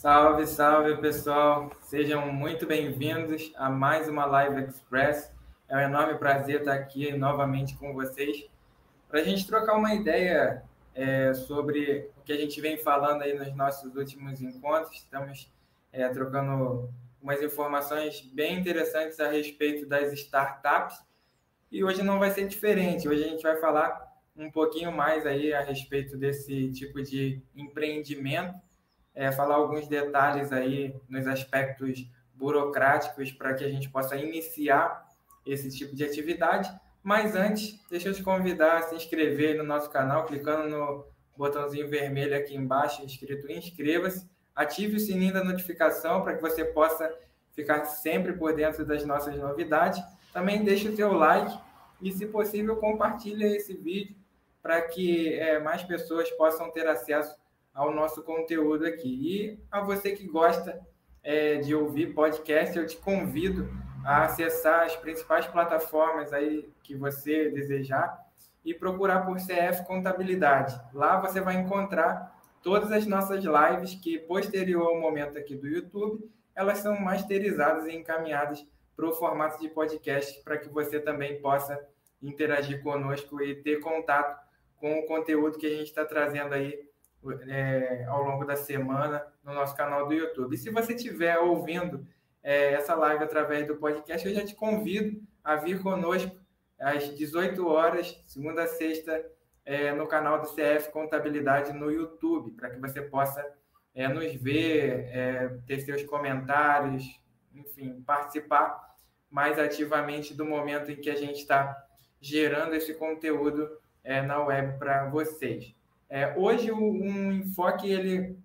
Salve, salve pessoal! Sejam muito bem-vindos a mais uma Live Express. É um enorme prazer estar aqui novamente com vocês para a gente trocar uma ideia é, sobre o que a gente vem falando aí nos nossos últimos encontros. Estamos é, trocando umas informações bem interessantes a respeito das startups e hoje não vai ser diferente. Hoje a gente vai falar um pouquinho mais aí a respeito desse tipo de empreendimento, é, falar alguns detalhes aí nos aspectos burocráticos para que a gente possa iniciar esse tipo de atividade. Mas antes, deixa eu te convidar a se inscrever no nosso canal, clicando no botãozinho vermelho aqui embaixo, escrito inscreva-se. Ative o sininho da notificação para que você possa ficar sempre por dentro das nossas novidades. Também deixe o seu like e, se possível, compartilhe esse vídeo para que é, mais pessoas possam ter acesso ao nosso conteúdo aqui. E a você que gosta é, de ouvir podcast, eu te convido a acessar as principais plataformas aí que você desejar e procurar por CF Contabilidade. Lá você vai encontrar todas as nossas lives que, posterior ao momento aqui do YouTube, elas são masterizadas e encaminhadas para o formato de podcast para que você também possa interagir conosco e ter contato com o conteúdo que a gente está trazendo aí é, ao longo da semana no nosso canal do YouTube. E se você estiver ouvindo é, essa live através do podcast, eu já te convido a vir conosco às 18 horas, segunda a sexta, é, no canal do CF Contabilidade no YouTube, para que você possa é, nos ver, é, ter seus comentários, enfim, participar mais ativamente do momento em que a gente está gerando esse conteúdo é, na web para vocês. É, hoje o, um enfoque ele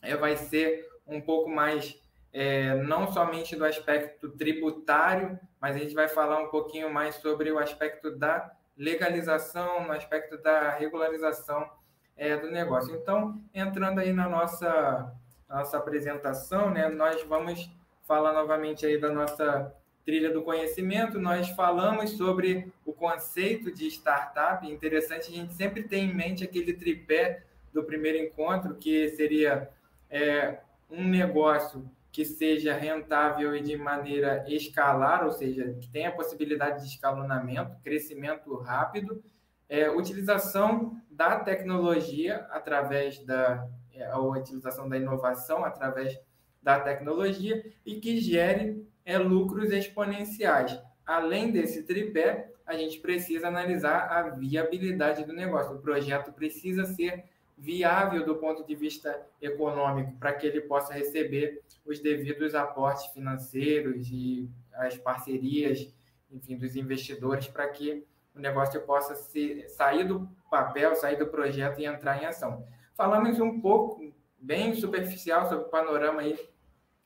é, vai ser um pouco mais é, não somente do aspecto tributário, mas a gente vai falar um pouquinho mais sobre o aspecto da legalização, no aspecto da regularização é, do negócio. Então, entrando aí na nossa, nossa apresentação, né, nós vamos falar novamente aí da nossa trilha do conhecimento, nós falamos sobre o conceito de startup. Interessante a gente sempre ter em mente aquele tripé do primeiro encontro, que seria é, um negócio que seja rentável e de maneira escalar, ou seja, que tenha possibilidade de escalonamento, crescimento rápido, é, utilização da tecnologia através da é, a utilização da inovação através da tecnologia e que gere é, lucros exponenciais. Além desse tripé, a gente precisa analisar a viabilidade do negócio. O projeto precisa ser viável do ponto de vista econômico para que ele possa receber os devidos aportes financeiros e as parcerias, enfim, dos investidores para que o negócio possa ser, sair do papel, sair do projeto e entrar em ação. Falamos um pouco, bem superficial, sobre o panorama aí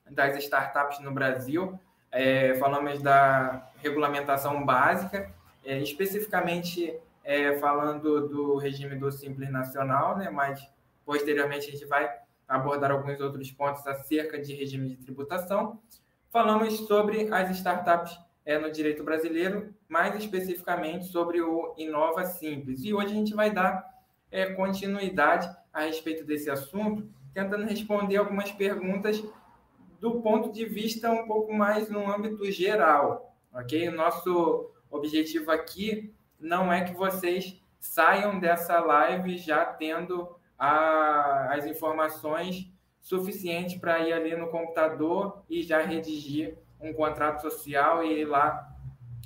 das startups no Brasil. É, falamos da regulamentação básica, é, especificamente é, falando do regime do Simples Nacional, né, mas posteriormente a gente vai abordar alguns outros pontos acerca de regime de tributação. Falamos sobre as startups é, no direito brasileiro, mais especificamente sobre o Inova Simples. E hoje a gente vai dar é, continuidade a respeito desse assunto, tentando responder algumas perguntas do ponto de vista um pouco mais no âmbito geral, ok? Nosso objetivo aqui não é que vocês saiam dessa live já tendo a, as informações suficientes para ir ali no computador e já redigir um contrato social e ir lá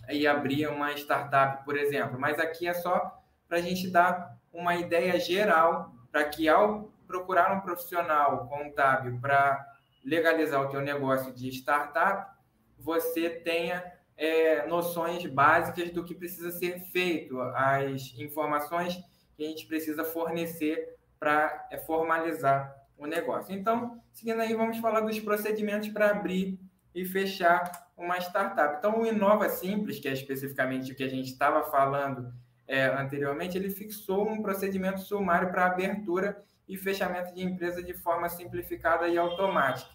e abrir uma startup, por exemplo. Mas aqui é só para a gente dar uma ideia geral para que ao procurar um profissional contábil para legalizar o teu negócio de startup, você tenha é, noções básicas do que precisa ser feito, as informações que a gente precisa fornecer para é, formalizar o negócio. Então, seguindo aí, vamos falar dos procedimentos para abrir e fechar uma startup. Então, o Inova Simples, que é especificamente o que a gente estava falando é, anteriormente, ele fixou um procedimento sumário para abertura e fechamento de empresa de forma simplificada e automática.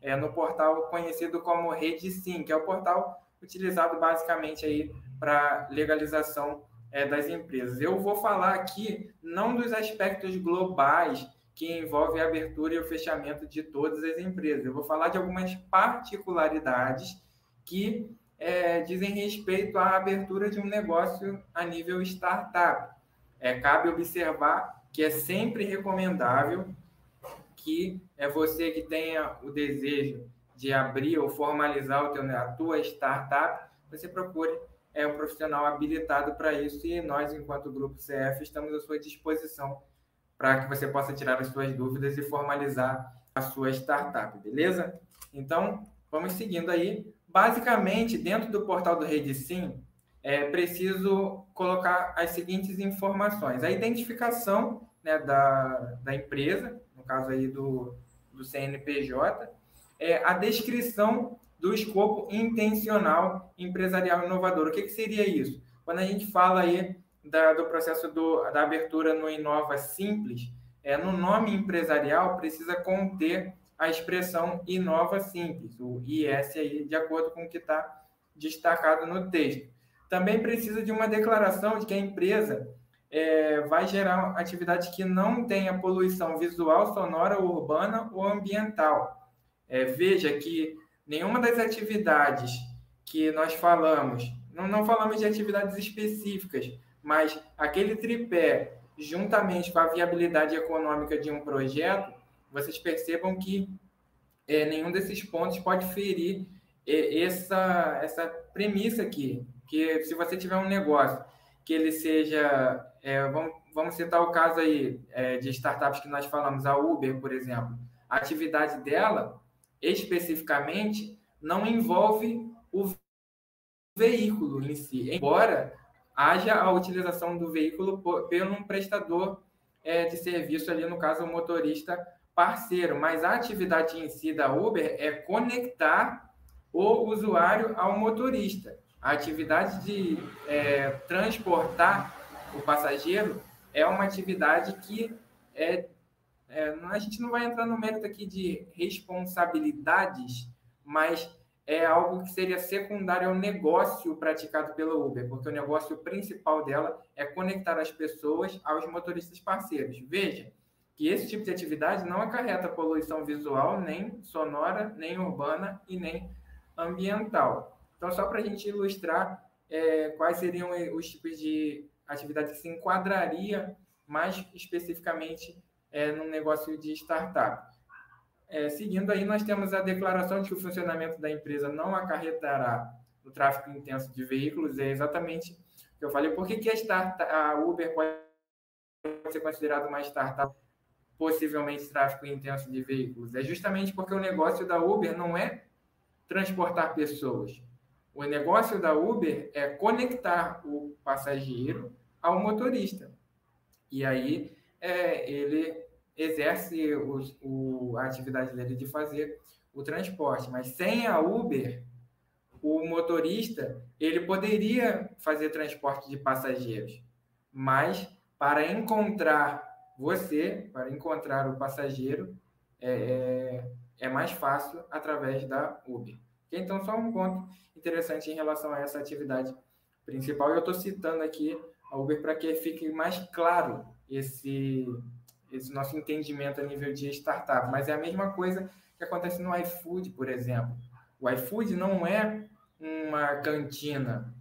É, no portal conhecido como Rede Sim, que é o portal utilizado basicamente aí para legalização é, das empresas. Eu vou falar aqui não dos aspectos globais que envolve a abertura e o fechamento de todas as empresas. Eu vou falar de algumas particularidades que é, dizem respeito à abertura de um negócio a nível startup. É, cabe observar que é sempre recomendável que é você que tenha o desejo de abrir ou formalizar o teu, a tua startup, você procure é, um profissional habilitado para isso e nós, enquanto Grupo CF, estamos à sua disposição para que você possa tirar as suas dúvidas e formalizar a sua startup, beleza? Então, vamos seguindo aí. Basicamente, dentro do portal do RedeSim, é preciso colocar as seguintes informações. A identificação né, da, da empresa, no caso aí do, do CNPJ, é a descrição do escopo intencional empresarial inovador. O que, que seria isso? Quando a gente fala aí da, do processo do, da abertura no Inova Simples, é, no nome empresarial precisa conter a expressão Inova Simples, o IS aí, de acordo com o que está destacado no texto. Também precisa de uma declaração de que a empresa é, vai gerar atividade que não tenha poluição visual, sonora, urbana ou ambiental. É, veja que nenhuma das atividades que nós falamos, não, não falamos de atividades específicas, mas aquele tripé, juntamente com a viabilidade econômica de um projeto, vocês percebam que é, nenhum desses pontos pode ferir é, essa, essa premissa aqui, que se você tiver um negócio que ele seja, é, vamos, vamos citar o caso aí é, de startups que nós falamos, a Uber, por exemplo, a atividade dela, especificamente, não envolve o veículo em si, embora haja a utilização do veículo por, pelo um prestador é, de serviço ali, no caso, o motorista parceiro, mas a atividade em si da Uber é conectar o usuário ao motorista. A atividade de é, transportar o passageiro é uma atividade que é, é, a gente não vai entrar no mérito aqui de responsabilidades, mas é algo que seria secundário ao negócio praticado pela Uber, porque o negócio principal dela é conectar as pessoas aos motoristas parceiros. Veja que esse tipo de atividade não acarreta poluição visual, nem sonora, nem urbana e nem ambiental. Então, só para a gente ilustrar é, quais seriam os tipos de atividade que se enquadraria mais especificamente é, no negócio de startup. É, seguindo aí, nós temos a declaração de que o funcionamento da empresa não acarretará no tráfego intenso de veículos, é exatamente o que eu falei. Por que, que a, startup, a Uber pode ser considerada uma startup possivelmente tráfego intenso de veículos? É justamente porque o negócio da Uber não é transportar pessoas. O negócio da Uber é conectar o passageiro ao motorista. E aí é, ele exerce o, a atividade dele de fazer o transporte. Mas sem a Uber, o motorista ele poderia fazer transporte de passageiros. Mas para encontrar você, para encontrar o passageiro, é, é, é mais fácil através da Uber. Então, só um ponto interessante em relação a essa atividade principal. Eu estou citando aqui a Uber para que fique mais claro esse, esse nosso entendimento a nível de startup. Mas é a mesma coisa que acontece no iFood, por exemplo. O iFood não é uma cantina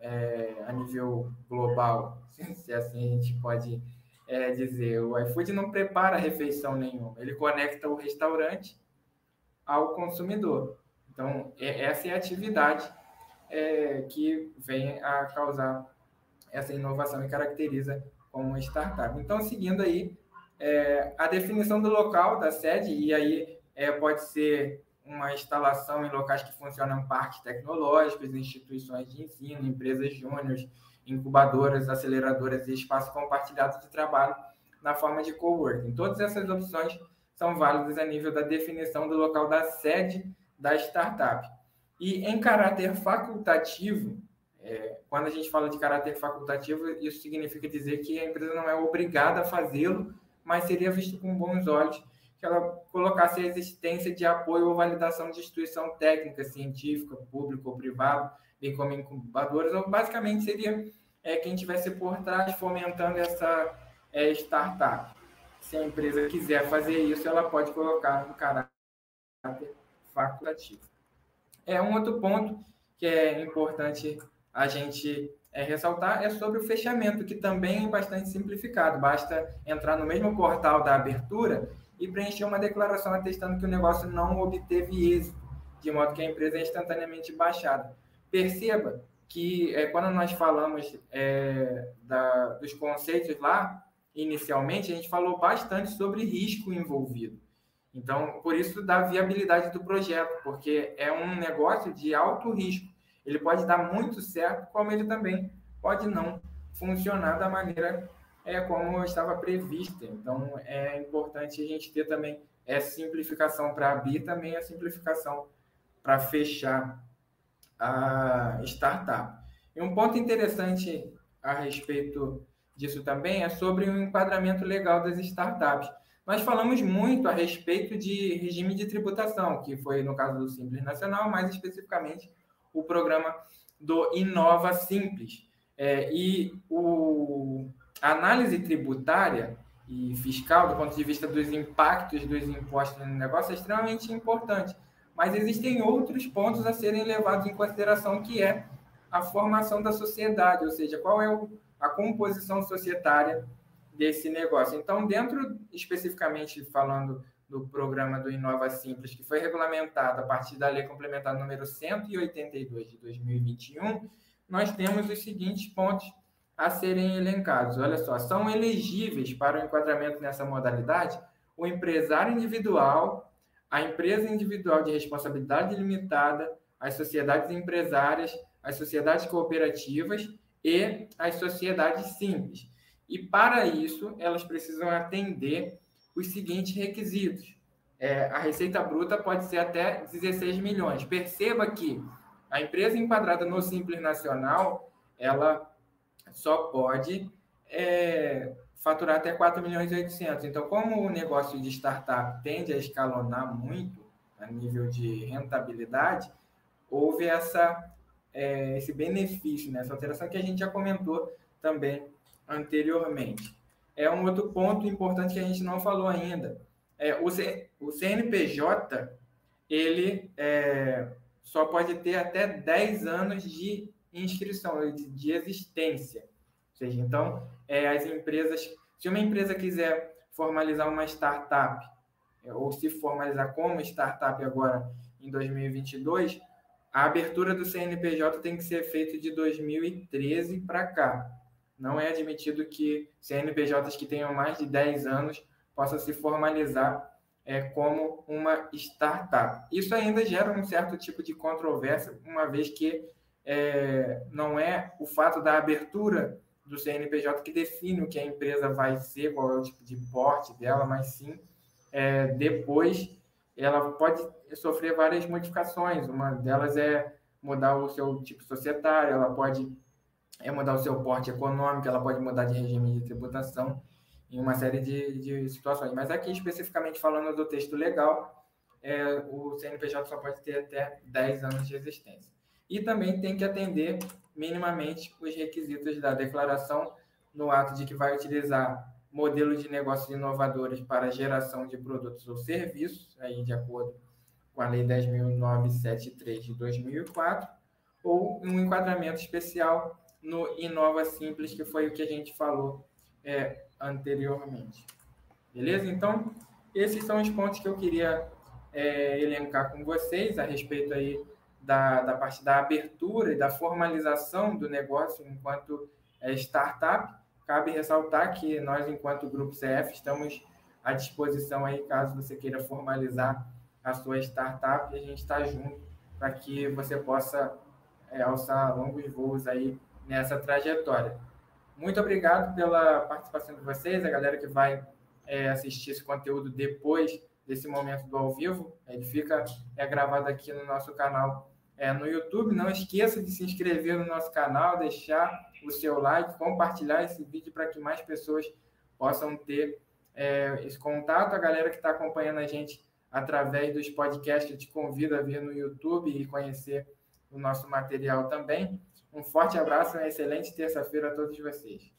é, a nível global, se assim a gente pode é, dizer. O iFood não prepara refeição nenhuma, ele conecta o restaurante ao consumidor. Então, é, essa é a atividade é, que vem a causar essa inovação e caracteriza como startup. Então, seguindo aí, é, a definição do local, da sede, e aí é, pode ser uma instalação em locais que funcionam parques tecnológicos, instituições de ensino, empresas júniores, incubadoras, aceleradoras e espaços compartilhados de trabalho na forma de coworking. Todas essas opções são válidas a nível da definição do local da sede da startup. E em caráter facultativo, é, quando a gente fala de caráter facultativo, isso significa dizer que a empresa não é obrigada a fazê-lo, mas seria visto com bons olhos que ela colocasse a existência de apoio ou validação de instituição técnica, científica, pública ou privada, bem como incubadoras, ou basicamente seria é, quem estivesse por trás fomentando essa é, startup. se a empresa quiser fazer isso, ela pode colocar no caráter facultativo. É um outro ponto que é importante a gente é, ressaltar é sobre o fechamento, que também é bastante simplificado. Basta entrar no mesmo portal da abertura e preencher uma declaração atestando que o negócio não obteve êxito, de modo que a empresa é instantaneamente baixada. Perceba que é, quando nós falamos é, da, dos conceitos lá, inicialmente, a gente falou bastante sobre risco envolvido. Então, por isso da viabilidade do projeto, porque é um negócio de alto risco. Ele pode dar muito certo, como ele também pode não funcionar da maneira é, como estava prevista. Então, é importante a gente ter também essa simplificação para abrir, também a simplificação para fechar a startup. E um ponto interessante a respeito disso também é sobre o enquadramento legal das startups. Nós falamos muito a respeito de regime de tributação, que foi no caso do Simples Nacional, mais especificamente o programa do Inova Simples. É, e o, a análise tributária e fiscal, do ponto de vista dos impactos dos impostos no negócio, é extremamente importante. Mas existem outros pontos a serem levados em consideração, que é a formação da sociedade, ou seja, qual é a composição societária desse negócio. Então, dentro especificamente falando do programa do Inova Simples, que foi regulamentado a partir da Lei Complementar número 182 de 2021, nós temos os seguintes pontos a serem elencados. Olha só, são elegíveis para o enquadramento nessa modalidade o empresário individual, a empresa individual de responsabilidade limitada, as sociedades empresárias, as sociedades cooperativas e as sociedades simples. E para isso, elas precisam atender os seguintes requisitos. É, a receita bruta pode ser até 16 milhões. Perceba que a empresa enquadrada no Simples Nacional, ela só pode é, faturar até 4 milhões e 800. Então, como o negócio de startup tende a escalonar muito a nível de rentabilidade, houve essa, é, esse benefício, né? essa alteração que a gente já comentou também anteriormente. É um outro ponto importante que a gente não falou ainda. É, o, C, o CNPJ, ele é, só pode ter até 10 anos de inscrição, de, de existência. Ou seja, então, é, as empresas, se uma empresa quiser formalizar uma startup, é, ou se formalizar como startup agora em 2022, a abertura do CNPJ tem que ser feita de 2013 para cá. Não é admitido que CNPJs que tenham mais de 10 anos possam se formalizar é, como uma startup. Isso ainda gera um certo tipo de controvérsia, uma vez que é, não é o fato da abertura do CNPJ que define o que a empresa vai ser, qual é o tipo de porte dela, mas sim é, depois ela pode sofrer várias modificações. Uma delas é mudar o seu tipo societário, ela pode é mudar o seu porte econômico, ela pode mudar de regime de tributação em uma série de, de situações. Mas aqui, especificamente falando do texto legal, é, o CNPJ só pode ter até 10 anos de existência. E também tem que atender minimamente os requisitos da declaração no ato de que vai utilizar modelos de negócios inovadores para geração de produtos ou serviços, aí de acordo com a Lei 10.973 de 2004, ou um enquadramento especial no Inova Simples, que foi o que a gente falou é, anteriormente. Beleza? Então, esses são os pontos que eu queria é, elencar com vocês a respeito aí da, da parte da abertura e da formalização do negócio enquanto é, startup. Cabe ressaltar que nós, enquanto Grupo CF, estamos à disposição aí, caso você queira formalizar a sua startup, e a gente está junto para que você possa é, alçar longos voos aí nessa trajetória. Muito obrigado pela participação de vocês, a galera que vai é, assistir esse conteúdo depois desse momento do ao vivo. Ele fica é, gravado aqui no nosso canal é, no YouTube. Não esqueça de se inscrever no nosso canal, deixar o seu like, compartilhar esse vídeo para que mais pessoas possam ter é, esse contato. A galera que está acompanhando a gente através dos podcasts, eu te convido a vir no YouTube e conhecer o nosso material também. Um forte abraço e uma excelente terça-feira a todos vocês.